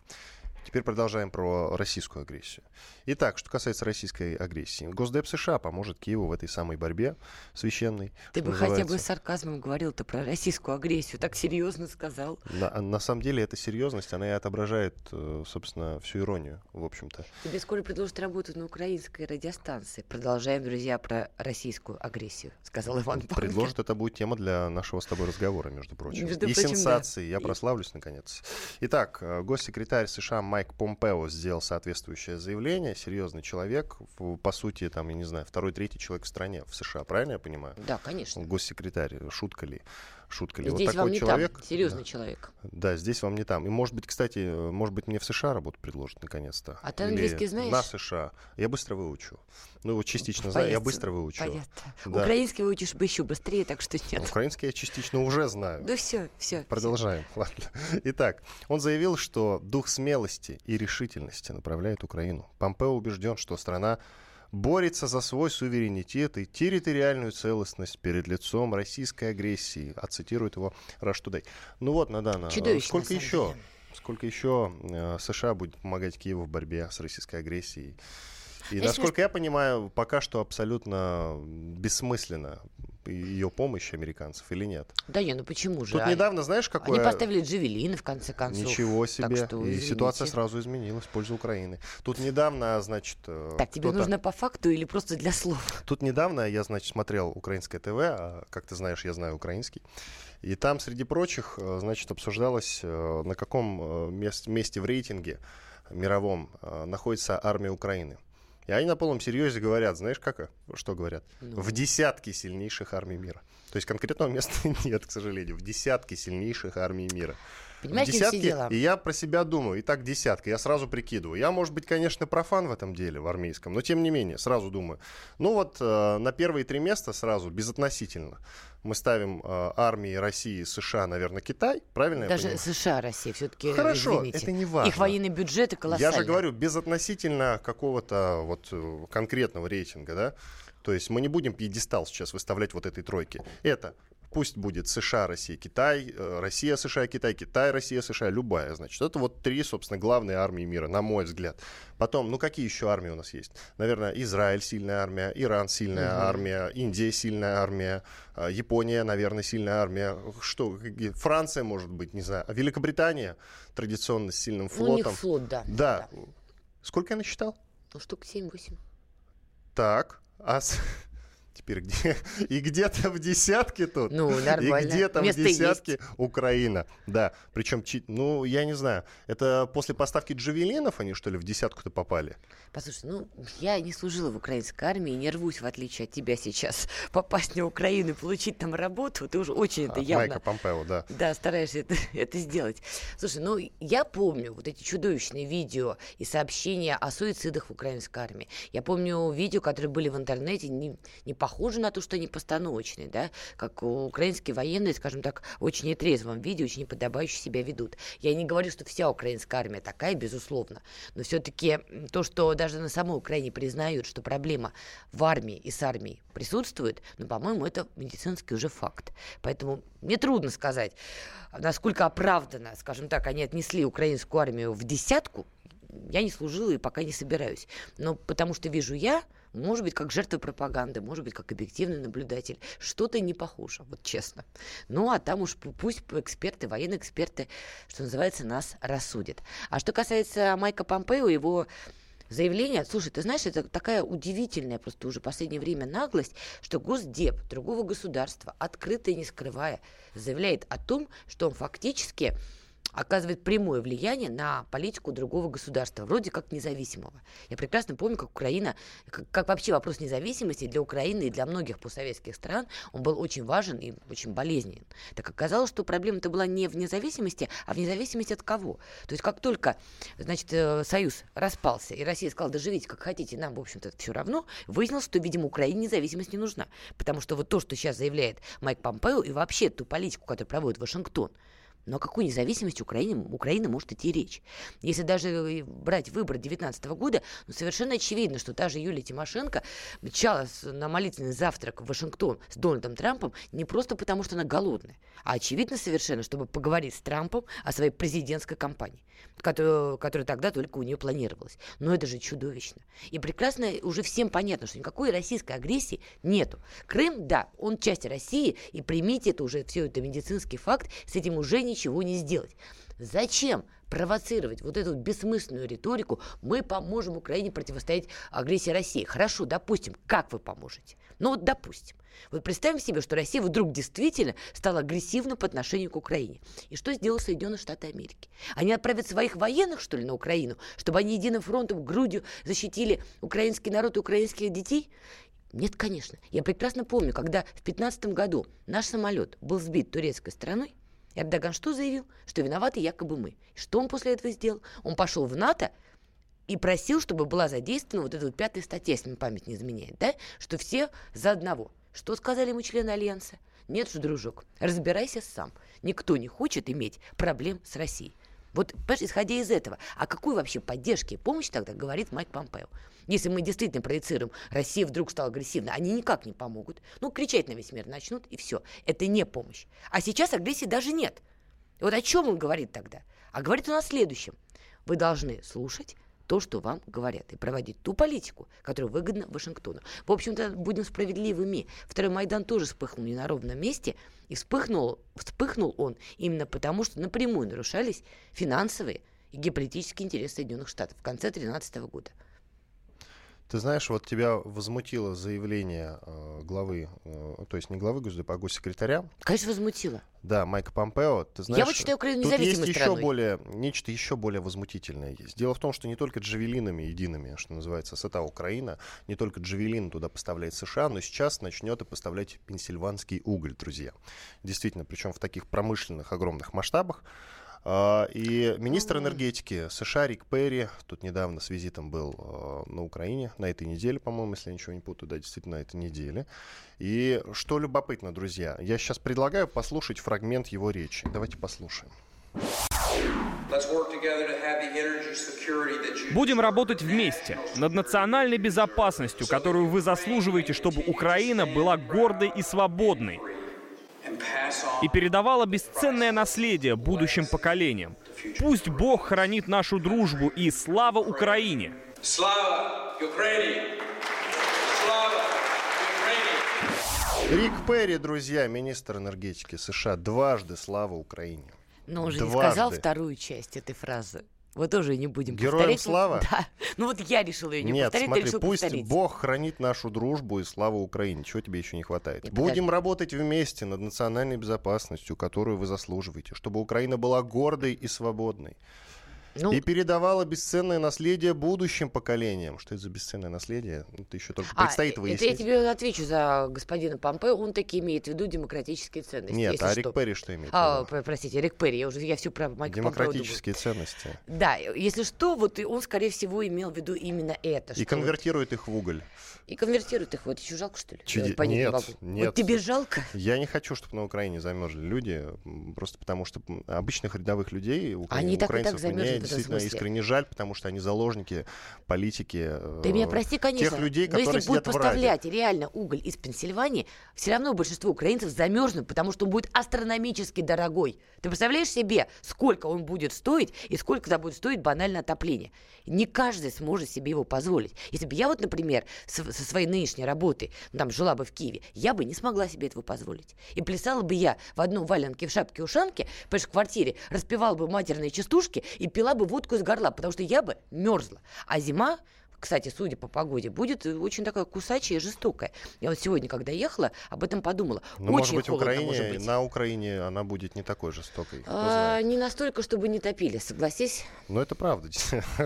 Теперь продолжаем про российскую агрессию. Итак, что касается российской агрессии. Госдеп США поможет Киеву в этой самой борьбе священной. Ты бы называется. хотя бы с сарказмом говорил-то про российскую агрессию, так серьезно сказал. На, на самом деле эта серьезность, она и отображает, э, собственно, всю иронию, в общем-то. Тебе скоро предложат работать на украинской радиостанции. Продолжаем, друзья, про российскую агрессию, сказал Иван Панкин. Предложат, это будет тема для нашего с тобой разговора, между прочим. Между и прочим, сенсации. Да. Я прославлюсь, наконец. Итак, э, госсекретарь США Майк Помпео сделал соответствующее заявление. Серьезный человек, по сути, там, я не знаю, второй, третий человек в стране, в США, правильно я понимаю? Да, конечно. Госсекретарь, шутка ли? Шутка ли? Здесь вот такой вам не человек. Там, серьезный да. человек. Да, здесь вам не там. И может быть, кстати, может быть, мне в США работу предложат наконец-то. А ты английский знаешь? На США. Я быстро выучу. Ну, вот частично Понятно. знаю, я быстро выучу. Понятно. Да. Украинский выучишь бы еще быстрее, так что нет. Украинский я частично уже знаю. Ну все, все. Продолжаем. Все. Ладно. Итак, он заявил, что дух смелости и решительности направляет Украину. Помпео убежден, что страна борется за свой суверенитет и территориальную целостность перед лицом российской агрессии. А цитирует его Today. Ну вот, Надана, Чудовищно, сколько еще, деле. сколько еще э, США будет помогать Киеву в борьбе с российской агрессией? И, Если насколько я понимаю, пока что абсолютно бессмысленно ее помощь американцев или нет? Да не, ну почему же? Тут они, недавно, знаешь, какое... Они поставили джавелины, в конце концов. Ничего себе. Так что, и ситуация сразу изменилась в пользу Украины. Тут недавно, значит... Э, так, тебе нужно по факту или просто для слов? Тут недавно я, значит, смотрел украинское ТВ, а, как ты знаешь, я знаю украинский. И там, среди прочих, э, значит, обсуждалось, э, на каком месте в рейтинге мировом находится армия Украины. И они на полном серьезе говорят, знаешь, как, что говорят? Ну. В десятки сильнейших армий мира. То есть конкретного места нет, к сожалению. В десятки сильнейших армий мира. Понимаешь, все десятки, дела? и я про себя думаю, и так десятка, я сразу прикидываю. Я, может быть, конечно, профан в этом деле, в армейском, но тем не менее, сразу думаю. Ну вот э, на первые три места сразу, безотносительно, мы ставим э, армии России, США, наверное, Китай, правильно я Даже понимаю? США, Россия, все-таки, Хорошо, извините. это не важно. Их военный бюджет колоссальный. Я же говорю, безотносительно какого-то вот э, конкретного рейтинга, да? То есть мы не будем пьедестал сейчас выставлять вот этой тройки. Это пусть будет США, Россия, Китай, э, Россия, США, Китай, Китай, Россия, США, любая, значит. Это вот три, собственно, главные армии мира, на мой взгляд. Потом, ну какие еще армии у нас есть? Наверное, Израиль сильная армия, Иран сильная Мгм. армия, Индия сильная армия, э, Япония, наверное, сильная армия. Что, Франция, может быть, не знаю. А Великобритания традиционно с сильным Ну, у них флотом. флот, да. Да. Сколько я насчитал? Ну, штук 7-8. Так, а с- теперь где? И где-то в десятке тут. Ну, И нормально. где-то в Место десятке Украина. Да, причем, ну, я не знаю, это после поставки джавелинов они, что ли, в десятку-то попали? Послушай, ну, я не служила в украинской армии, не рвусь, в отличие от тебя сейчас, попасть на Украину и получить там работу. Ты уже очень это От явно... Майка Помпео, да. Да, стараешься это, это сделать. Слушай, ну я помню вот эти чудовищные видео и сообщения о суицидах в украинской армии. Я помню видео, которые были в интернете, не, не похожи на то, что они постановочные, да, как украинские военные, скажем так, очень нетрезвом виде, очень неподобающе себя ведут. Я не говорю, что вся украинская армия такая, безусловно, но все-таки то, что даже на самой Украине признают, что проблема в армии и с армией присутствует, ну, по-моему, это медицинский уже факт. Поэтому мне трудно сказать, насколько оправданно, скажем так, они отнесли украинскую армию в десятку. Я не служила и пока не собираюсь. Но потому что вижу я, может быть, как жертва пропаганды, может быть, как объективный наблюдатель, что-то не похоже, вот честно. Ну, а там уж пу- пусть эксперты, военные эксперты, что называется, нас рассудят. А что касается Майка Помпео, его заявление, слушай, ты знаешь, это такая удивительная просто уже последнее время наглость, что Госдеп другого государства, открыто и не скрывая, заявляет о том, что он фактически оказывает прямое влияние на политику другого государства, вроде как независимого. Я прекрасно помню, как Украина, как, как вообще вопрос независимости для Украины и для многих постсоветских стран, он был очень важен и очень болезненен. Так оказалось, что проблема-то была не в независимости, а в независимости от кого? То есть как только, значит, э, Союз распался, и Россия сказала, да живите как хотите, нам, в общем-то, все равно, выяснилось, что, видимо, Украине независимость не нужна. Потому что вот то, что сейчас заявляет Майк Помпео, и вообще ту политику, которую проводит Вашингтон, но о какой независимости Украины, Украины может идти речь? Если даже брать выборы 2019 года, ну, совершенно очевидно, что та же Юлия Тимошенко мчалась на молитвенный завтрак в Вашингтон с Дональдом Трампом не просто потому, что она голодная, а очевидно совершенно, чтобы поговорить с Трампом о своей президентской кампании, которую, которая тогда только у нее планировалась. Но это же чудовищно. И прекрасно уже всем понятно, что никакой российской агрессии нету. Крым, да, он часть России, и примите это уже, все это медицинский факт, с этим уже ничего не сделать. Зачем провоцировать вот эту бессмысленную риторику «мы поможем Украине противостоять агрессии России». Хорошо, допустим, как вы поможете? Ну вот допустим. Вот представим себе, что Россия вдруг действительно стала агрессивна по отношению к Украине. И что сделал Соединенные Штаты Америки? Они отправят своих военных, что ли, на Украину, чтобы они единым фронтом, грудью защитили украинский народ и украинских детей? Нет, конечно. Я прекрасно помню, когда в 2015 году наш самолет был сбит турецкой стороной, Эрдоган что заявил? Что виноваты якобы мы. Что он после этого сделал? Он пошел в НАТО и просил, чтобы была задействована вот эта вот пятая статья, если мне память не изменяет, да? Что все за одного. Что сказали ему члены Альянса? Нет же, дружок, разбирайся сам. Никто не хочет иметь проблем с Россией. Вот, понимаешь, исходя из этого, о какой вообще поддержке и помощи тогда говорит Майк Помпео? Если мы действительно проецируем, Россия вдруг стала агрессивной, они никак не помогут. Ну, кричать на весь мир начнут, и все. Это не помощь. А сейчас агрессии даже нет. И вот о чем он говорит тогда? А говорит он о следующем. Вы должны слушать то, что вам говорят, и проводить ту политику, которая выгодна Вашингтону. В общем-то, будем справедливыми. Второй Майдан тоже вспыхнул не на ровном месте, и вспыхнул, вспыхнул он именно потому, что напрямую нарушались финансовые и геополитические интересы Соединенных Штатов в конце 2013 года. Ты знаешь, вот тебя возмутило заявление э, главы, э, то есть не главы Госдепа, а госсекретаря. Конечно, возмутило. Да, Майка Помпео. Ты знаешь, Я вот считаю Украину независимой есть страной. еще более, нечто еще более возмутительное есть. Дело в том, что не только джавелинами едиными, что называется, сата Украина, не только джавелин туда поставляет США, но сейчас начнет и поставлять пенсильванский уголь, друзья. Действительно, причем в таких промышленных огромных масштабах. А, И министр энергетики США Рик Перри тут недавно с визитом был а, на Украине, на этой неделе, по-моему, если я ничего не путаю, да, действительно, на этой неделе. И что любопытно, друзья, я сейчас предлагаю послушать фрагмент его речи. Давайте послушаем. Будем работать вместе над национальной безопасностью, которую вы заслуживаете, чтобы Украина была гордой и свободной и передавала бесценное наследие будущим поколениям. Пусть Бог хранит нашу дружбу и слава Украине! Слава Украине! Слава Украине! Рик Перри, друзья, министр энергетики США, дважды слава Украине. Но он же не Дважды. сказал вторую часть этой фразы. Вот тоже не будем Героям повторять. слава? Да. Ну вот я решила ее не Нет, повторять, смотри, решил пусть повторить. Бог хранит нашу дружбу и славу Украине. Чего тебе еще не хватает? Не, Будем подожди. работать вместе над национальной безопасностью, которую вы заслуживаете, чтобы Украина была гордой и свободной. Ну, И передавала бесценное наследие будущим поколениям. Что это за бесценное наследие? Это еще только а, предстоит это я выяснить. тебе отвечу за господина Помпео. Он таки имеет в виду демократические ценности. Нет, а что. Рик Перри что имеет в А, простите, Рик Перри, я уже я все про Майка Помпео. Демократические ценности. Да, если что, вот он, скорее всего, имел в виду именно это. И что конвертирует их в уголь. и конвертирует их. Вот еще жалко, что ли? Чуди- Я понять не Нет, могу. нет. Вот тебе жалко? Я не хочу, чтобы на Украине замерзли люди, просто потому что обычных рядовых людей, укра- Они так, и украинцев, так замерзнут мне в действительно смысле. искренне жаль, потому что они заложники политики Ты меня э, прости, конечно. тех людей, но которые если Раде. поставлять реально уголь из Пенсильвании, все равно большинство украинцев замерзнут, потому что он будет астрономически дорогой. Ты представляешь себе, сколько он будет стоить и сколько тогда будет стоить банальное отопление? Не каждый сможет себе его позволить. Если бы я вот, например, со своей нынешней работы, ну, там, жила бы в Киеве, я бы не смогла себе этого позволить. И плясала бы я в одном валенке, в шапке-ушанке, понимаешь, в квартире, распевала бы матерные частушки и пила бы водку из горла, потому что я бы мерзла. А зима, кстати, судя по погоде, будет э, очень такая кусачая и жестокая. Я вот сегодня, когда ехала, об этом подумала. Но, очень Ну, может быть, холодно Украине, может быть. на Украине она будет не такой жестокой. А, не настолько, чтобы не топили, согласись. Но это правда.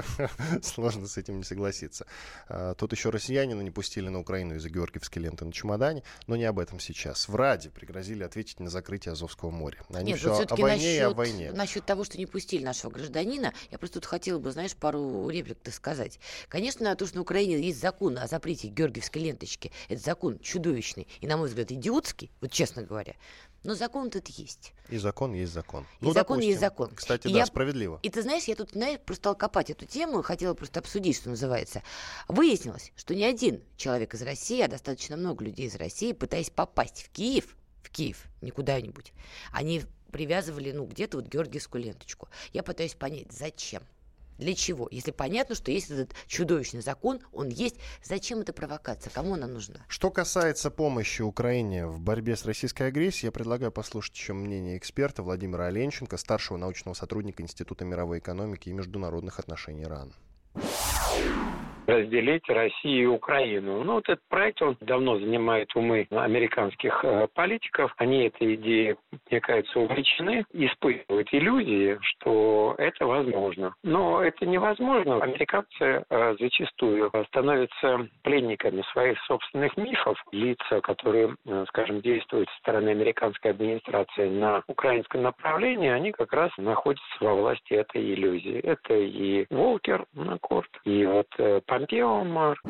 Сложно с этим не согласиться. А, Тут еще россиянина не пустили на Украину из-за георгиевской ленты на чемодане, но не об этом сейчас. В Раде пригрозили ответить на закрытие Азовского моря. Они Нет, все вот о войне и о насчет, войне. насчет того, что не пустили нашего гражданина, я просто тут хотела бы, знаешь, пару реплик-то сказать. Конечно, то, что на Украине есть закон о запрете георгиевской ленточки, это закон чудовищный и, на мой взгляд, идиотский, вот честно говоря. Но закон тут есть. И закон есть закон. И закон есть допустим. закон. Кстати, И да, я- справедливо. И ты знаешь, я тут, знаешь, просто стала копать эту тему, хотела просто обсудить, что называется. Выяснилось, что не один человек из России, а достаточно много людей из России, пытаясь попасть в Киев, в Киев, не куда-нибудь, они привязывали, ну, где-то вот георгиевскую ленточку. Я пытаюсь понять, зачем? Для чего? Если понятно, что есть этот чудовищный закон, он есть, зачем эта провокация? Кому она нужна? Что касается помощи Украине в борьбе с российской агрессией, я предлагаю послушать еще мнение эксперта Владимира Оленченко, старшего научного сотрудника Института мировой экономики и международных отношений РАН. Разделить Россию и Украину. Ну, вот этот проект, он давно занимает умы американских э, политиков. Они этой идеей, мне кажется, увлечены, испытывают иллюзии, что это возможно. Но это невозможно. Американцы э, зачастую становятся пленниками своих собственных мифов. Лица, которые, э, скажем, действуют со стороны американской администрации на украинском направлении, они как раз находятся во власти этой иллюзии. Это и Волкер Накорт, и вот э, Помпео Мар.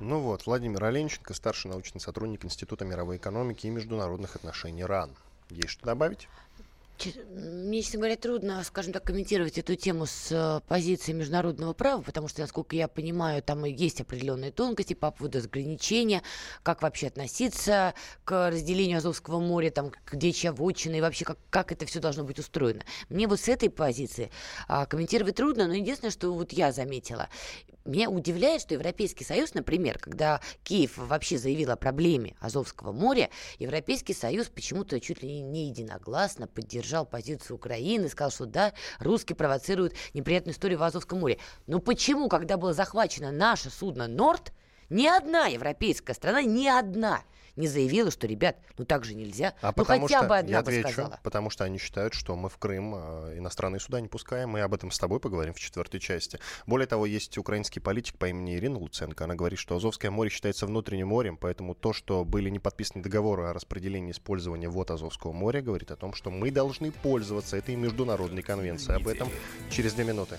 Ну вот, Владимир Оленченко, старший научный сотрудник Института мировой экономики и международных отношений РАН. Есть что добавить? Мне, честно говоря, трудно, скажем так, комментировать эту тему с э, позиции международного права, потому что, насколько я понимаю, там и есть определенные тонкости по поводу разграничения, как вообще относиться к разделению Азовского моря, там, где чья вотчина, и вообще как, как это все должно быть устроено. Мне вот с этой позиции а, комментировать трудно, но единственное, что вот я заметила, меня удивляет, что Европейский Союз, например, когда Киев вообще заявил о проблеме Азовского моря, Европейский Союз почему-то чуть ли не единогласно поддержал позицию Украины, сказал, что да, русские провоцируют неприятную историю в Азовском море. Но почему, когда было захвачено наше судно «Норд», ни одна европейская страна, ни одна не заявила, что, ребят, ну так же нельзя. А ну потому хотя что, бы одна я бы отвечу, сказала. потому что они считают, что мы в Крым э, иностранные суда не пускаем. Мы об этом с тобой поговорим в четвертой части. Более того, есть украинский политик по имени Ирина Луценко. Она говорит, что Азовское море считается внутренним морем, поэтому то, что были не подписаны договоры о распределении использования вод Азовского моря, говорит о том, что мы должны пользоваться этой международной конвенцией. Об этом через две минуты.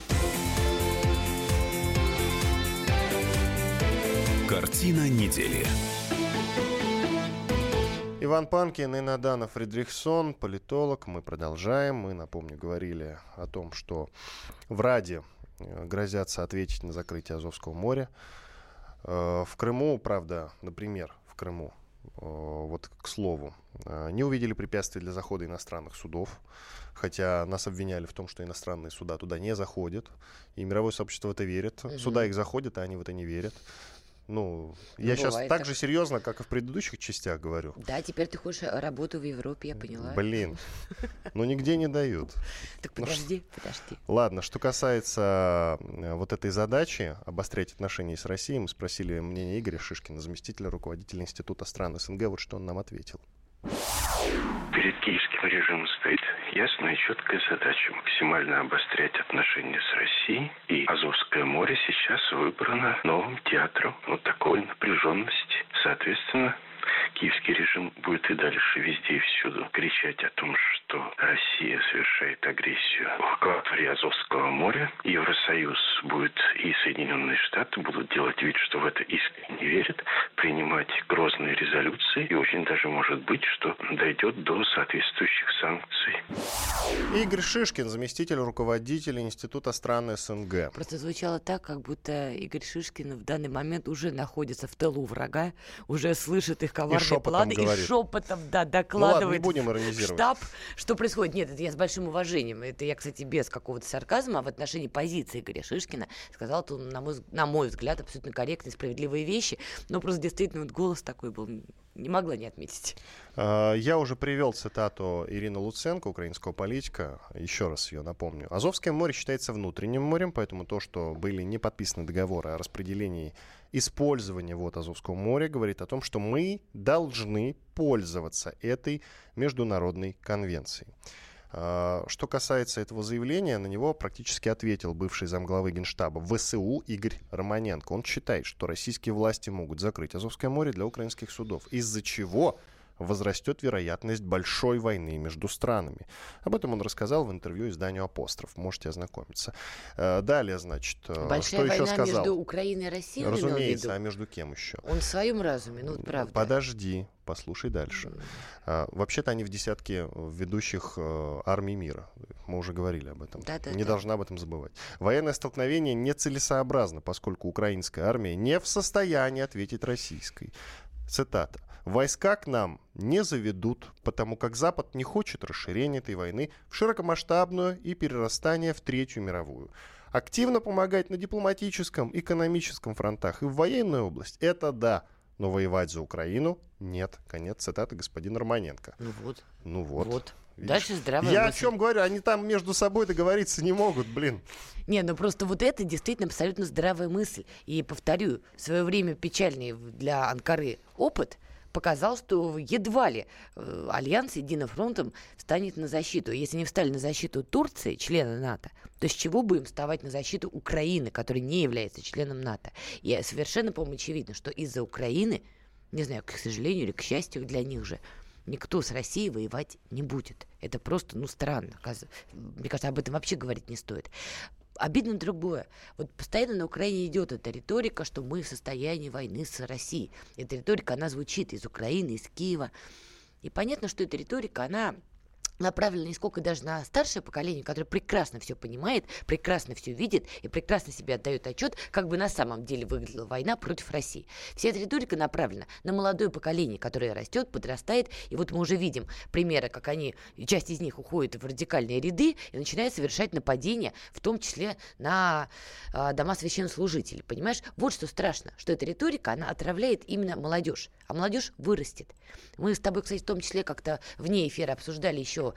Картина недели. Иван Панкин и Надана Фридрихсон, политолог. Мы продолжаем. Мы, напомню, говорили о том, что в Раде э, грозятся ответить на закрытие Азовского моря. Э, В Крыму, правда, например, в Крыму, э, вот к слову, не увидели препятствий для захода иностранных судов, хотя нас обвиняли в том, что иностранные суда туда не заходят, и мировое сообщество в это верит. Мгм. Суда их заходят, а они в это не верят. Ну, я сейчас так так. же серьезно, как и в предыдущих частях говорю. Да, теперь ты хочешь работу в Европе, я поняла. Блин, ну нигде не дают. Так Ну, подожди, подожди. Ладно, что касается э, вот этой задачи обострять отношения с Россией, мы спросили мнение Игоря Шишкина, заместителя руководителя Института стран СНГ, вот что он нам ответил. Перед ясная и четкая задача максимально обострять отношения с Россией. И Азовское море сейчас выбрано новым театром вот такой напряженности. Соответственно, киевский режим будет и дальше везде и всюду кричать о том, что Россия совершает агрессию в акватории Азовского моря. Евросоюз будет и Соединенные Штаты будут делать вид, что в это искренне верят, принимать грозные резолюции. И очень даже может быть, что дойдет до соответствующих санкций. Игорь Шишкин, заместитель руководителя Института стран СНГ. Просто звучало так, как будто Игорь Шишкин в данный момент уже находится в тылу врага, уже слышит их коварные шепотом планы говорит. и шепотом, да, Ну ладно, не докладывает будем иронизировать. штаб, что происходит. Нет, это я с большим уважением. Это я, кстати, без какого-то сарказма а в отношении позиции Игоря Шишкина. Сказал он, на мой, на мой взгляд, абсолютно корректные, справедливые вещи. Но просто действительно вот голос такой был. Не могла не отметить. А, Я уже привел цитату Ирины Луценко, украинского политика. Еще раз ее напомню. Азовское море считается внутренним морем, поэтому то, что были не подписаны договоры о распределении использования вод Азовского моря, говорит о том, что мы должны пользоваться этой международной конвенцией. А, Что касается этого заявления, на него практически ответил бывший замглавы Генштаба ВСУ Игорь Романенко. Он считает, что российские власти могут закрыть Азовское море для украинских судов, из-за чего возрастет вероятность большой войны между странами. Об этом он рассказал в интервью изданию «Апостроф». Можете ознакомиться. Э, Далее, значит, э, Большая что еще война сказал? между Украиной и Россией, Разумеется, а между кем еще? Он в своем разуме, ну вот правда. Подожди, послушай дальше. А, Вообще-то они в десятке ведущих э, армий мира. Мы уже говорили об этом. Да-да-да. Не должна об этом забывать. Военное столкновение нецелесообразно, поскольку украинская армия не в состоянии ответить российской. Цитата. «Войска к нам не заведут, потому как Запад не хочет расширения этой войны в широкомасштабную и перерастание в Третью мировую. Активно помогать на дипломатическом, экономическом фронтах и в военной области – это да, но воевать за Украину – нет». Конец цитаты господина Романенко. Ну вот. Ну вот. Вот. Видишь? Дальше здравая Я о чем говорю? Они там между собой договориться не могут, блин. Не, ну просто вот это действительно абсолютно здравая мысль. И повторю, в свое время печальный для Анкары опыт показал, что едва ли э, Альянс Единым фронтом встанет на защиту. Если не встали на защиту Турции, члена НАТО, то с чего будем вставать на защиту Украины, которая не является членом НАТО? И совершенно, по-моему, очевидно, что из-за Украины, не знаю, к сожалению или к счастью для них же, никто с Россией воевать не будет. Это просто, ну, странно. Мне кажется, об этом вообще говорить не стоит. Обидно другое. Вот постоянно на Украине идет эта риторика, что мы в состоянии войны с Россией. Эта риторика, она звучит из Украины, из Киева. И понятно, что эта риторика, она направлена не сколько даже на старшее поколение, которое прекрасно все понимает, прекрасно все видит и прекрасно себе отдает отчет, как бы на самом деле выглядела война против России. Вся эта риторика направлена на молодое поколение, которое растет, подрастает, и вот мы уже видим примеры, как они, часть из них уходит в радикальные ряды и начинает совершать нападения, в том числе на э, дома священнослужителей. Понимаешь? Вот что страшно, что эта риторика, она отравляет именно молодежь, а молодежь вырастет. Мы с тобой, кстати, в том числе как-то вне эфира обсуждали еще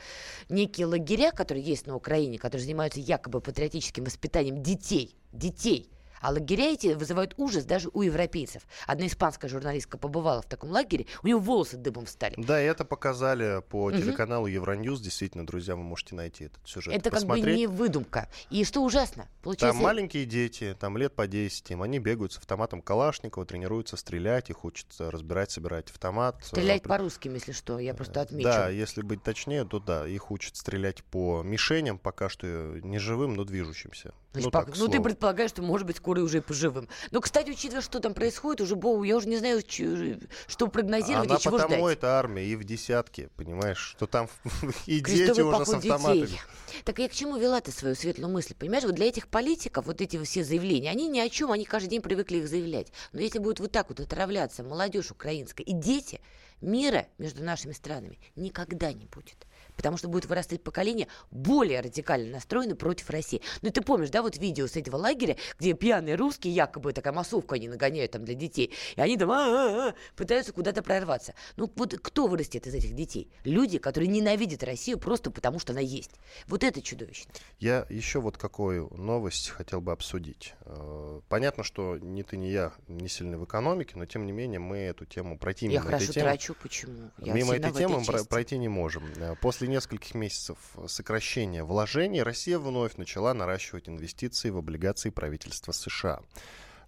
некие лагеря, которые есть на Украине, которые занимаются якобы патриотическим воспитанием детей, детей, а лагеря эти вызывают ужас даже у европейцев. Одна испанская журналистка побывала в таком лагере, у нее волосы дыбом встали. Да, и это показали по телеканалу Евроньюз. Действительно, друзья, вы можете найти этот сюжет. Это посмотреть. как бы не выдумка. И что ужасно, получается... Там маленькие дети, там лет по 10, им, они бегают с автоматом Калашникова, тренируются стрелять, их учатся разбирать, собирать автомат. Стрелять по-русски, если что, я просто отмечу. Да, если быть точнее, то да, их учат стрелять по мишеням, пока что не живым, но движущимся. Значит, ну, пок- так, ну, ты предполагаешь, что, может быть, скоро уже и поживым. Но, кстати, учитывая, что там происходит, уже, Богу, я уже не знаю, ч- что прогнозировать Она и чего потому ждать. это армия и в десятке, понимаешь, что там и дети уже с автоматами. детей. Так я к чему вела ты свою светлую мысль? Понимаешь, вот для этих политиков вот эти все заявления, они ни о чем, они каждый день привыкли их заявлять. Но если будет вот так вот отравляться молодежь украинская и дети, мира между нашими странами никогда не будет. Потому что будет вырастать поколение более радикально настроено против России. Ну, ты помнишь, да, вот видео с этого лагеря, где пьяные русские, якобы такая массовка они нагоняют там для детей, и они там «А-а-а», пытаются куда-то прорваться. Ну, вот кто вырастет из этих детей? Люди, которые ненавидят Россию просто потому, что она есть. Вот это чудовищно. Я еще вот какую новость хотел бы обсудить. Э, Понятно, что ни ты, ни я не сильны в экономике, но тем не менее мы эту тему пройти Я мимо хорошо этой темы. трачу, почему? Я Мимо этой темы мы пройти не можем. Э, После нескольких месяцев сокращения вложений Россия вновь начала наращивать инвестиции в облигации правительства США.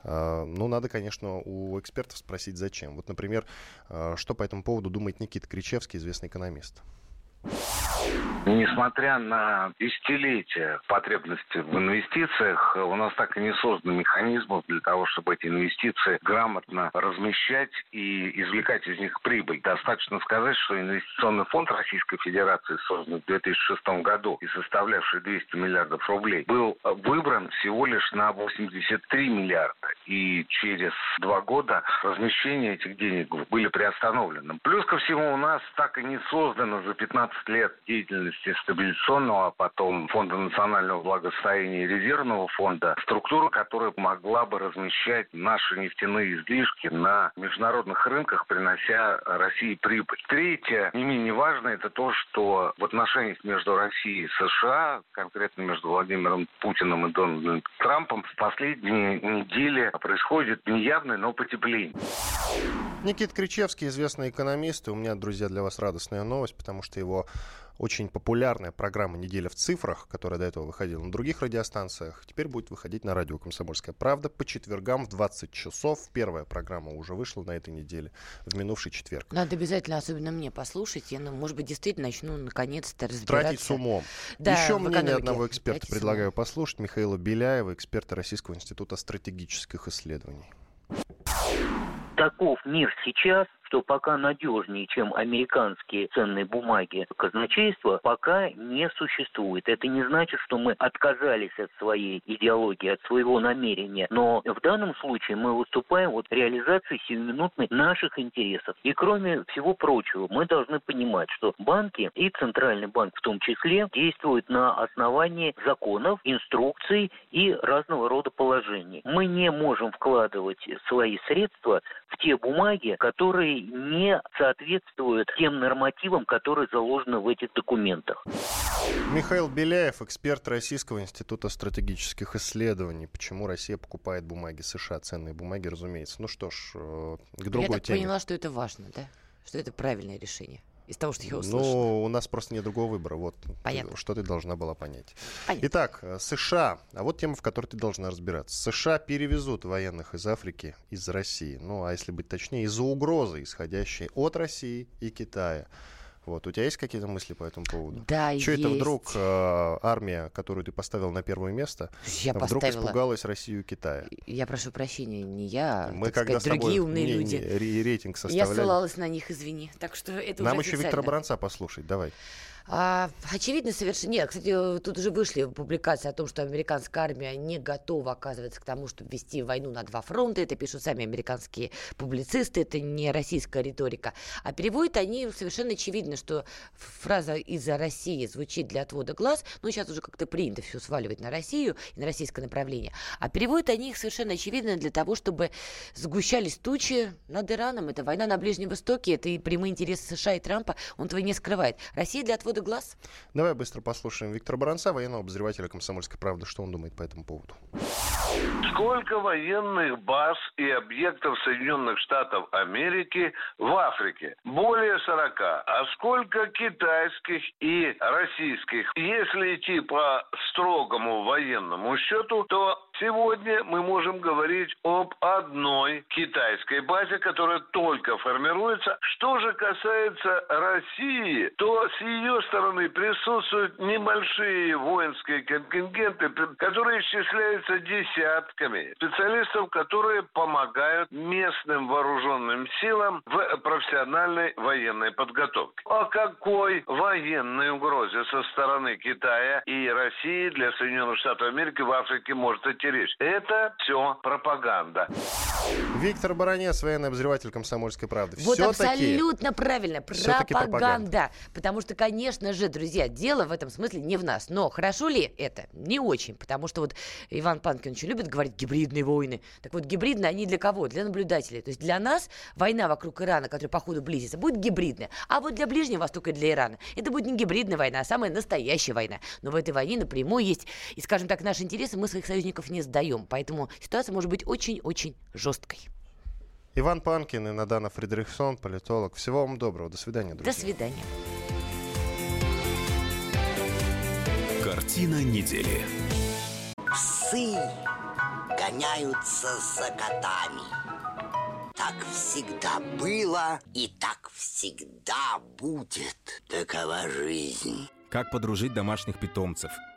Э, Ну, надо, конечно, у экспертов спросить, зачем. Вот, например, э, что по этому поводу думает Никита Кричевский, известный экономист. Несмотря на десятилетия потребности в инвестициях, у нас так и не создан механизмов для того, чтобы эти инвестиции грамотно размещать и извлекать из них прибыль. Достаточно сказать, что инвестиционный фонд Российской Федерации, созданный в 2006 году и составлявший 200 миллиардов рублей, был выбран всего лишь на 83 миллиарда. И через два года размещение этих денег были приостановлены. Плюс ко всему у нас так и не создано за 15 лет деятельности стабилизационного, а потом Фонда национального благосостояния и резервного фонда структура, которая могла бы размещать наши нефтяные излишки на международных рынках, принося России прибыль. Третье, не менее важно, это то, что в отношениях между Россией и США, конкретно между Владимиром Путиным и Дональдом Трампом, в последние недели происходит неявное, но потепление. Никит Кричевский, известный экономист, и у меня, друзья, для вас радостная новость, потому что его очень популярная программа «Неделя в цифрах», которая до этого выходила на других радиостанциях, теперь будет выходить на радио «Комсомольская правда» по четвергам в 20 часов. Первая программа уже вышла на этой неделе, в минувший четверг. Надо обязательно, особенно мне, послушать. Я, ну, может быть, действительно начну наконец-то разбираться. Тратить с умом. Да, Еще мнение экономике. одного эксперта Тратить предлагаю послушать. Михаила Беляева, эксперта Российского института стратегических исследований. Таков мир сейчас, что пока надежнее, чем американские ценные бумаги казначейства, пока не существует. Это не значит, что мы отказались от своей идеологии, от своего намерения. Но в данном случае мы выступаем вот реализацией сиюминутной наших интересов. И кроме всего прочего, мы должны понимать, что банки и Центральный банк в том числе действуют на основании законов, инструкций и разного рода положений. Мы не можем вкладывать свои средства в те бумаги, которые не соответствуют тем нормативам, которые заложены в этих документах. Михаил Беляев, эксперт Российского института стратегических исследований. Почему Россия покупает бумаги США, ценные бумаги, разумеется. Ну что ж, э, к другой Я так теме. поняла, что это важно, да? Что это правильное решение. Из того, что я услышала. Ну, у нас просто нет другого выбора. Вот Понятно. что ты должна была понять. Понятно. Итак, э, США. А вот тема, в которой ты должна разбираться. США перевезут военных из Африки из России. Ну, а если быть точнее, из-за угрозы, исходящей от России и Китая. Вот, у тебя есть какие-то мысли по этому поводу? Да, Что это вдруг э, армия, которую ты поставил на первое место, Я вдруг поставила. испугалась Россию и Китая? Я прошу прощения, не я, а, Мы так когда сказать, с тобой другие умные не- не- люди. ре- рейтинг Я составляли. ссылалась на них, извини. Так что это Нам уже еще Виктора. Баранца послушать, давай. А, очевидно совершенно... Нет, кстати, тут уже вышли публикации о том, что американская армия не готова, оказывается, к тому, чтобы вести войну на два фронта. Это пишут сами американские публицисты, это не российская риторика. А переводят они совершенно очевидно, что фраза «из-за России» звучит для отвода глаз. Ну, сейчас уже как-то принято все сваливать на Россию и на российское направление. А переводят они их совершенно очевидно для того, чтобы сгущались тучи над Ираном. Это война на Ближнем Востоке, это и прямые интересы США и Трампа. Он этого не скрывает. Россия для отвода глаз. Давай быстро послушаем Виктора Баранца, военного обозревателя «Комсомольской правды». Что он думает по этому поводу? Сколько военных баз и объектов Соединенных Штатов Америки в Африке? Более 40. А сколько китайских и российских? Если идти по строгому военному счету, то сегодня мы можем говорить об одной китайской базе, которая только формируется. Что же касается России, то с ее стороны присутствуют небольшие воинские контингенты, которые исчисляются десятками специалистов, которые помогают местным вооруженным силам в профессиональной военной подготовке. О какой военной угрозе со стороны Китая и России для Соединенных Штатов Америки в Африке может идти речь? Это все пропаганда. Виктор Баранец, военный обозреватель «Комсомольской правды». Вот Всё-таки- абсолютно правильно. всё-таки Пропаганда. пропаганда. Потому что, конечно же, друзья, дело в этом смысле не в нас. Но хорошо ли это? Не очень. Потому что вот Иван Панкин очень любит говорить гибридные войны. Так вот, гибридные они для кого? Для наблюдателей. То есть для нас война вокруг Ирана, которая по ходу близится, будет гибридная. А вот для Ближнего Востока и для Ирана это будет не гибридная война, а самая настоящая война. Но в этой войне напрямую есть, и, скажем так, наши интересы мы своих союзников не сдаем. Поэтому ситуация может быть очень-очень жесткой. Иван Панкин и Надана Фредериксон, политолог. Всего вам доброго. До свидания, друзья. До свидания. Картина недели. Псы гоняются за котами. Так всегда было и так всегда будет. Такова жизнь. Как подружить домашних питомцев,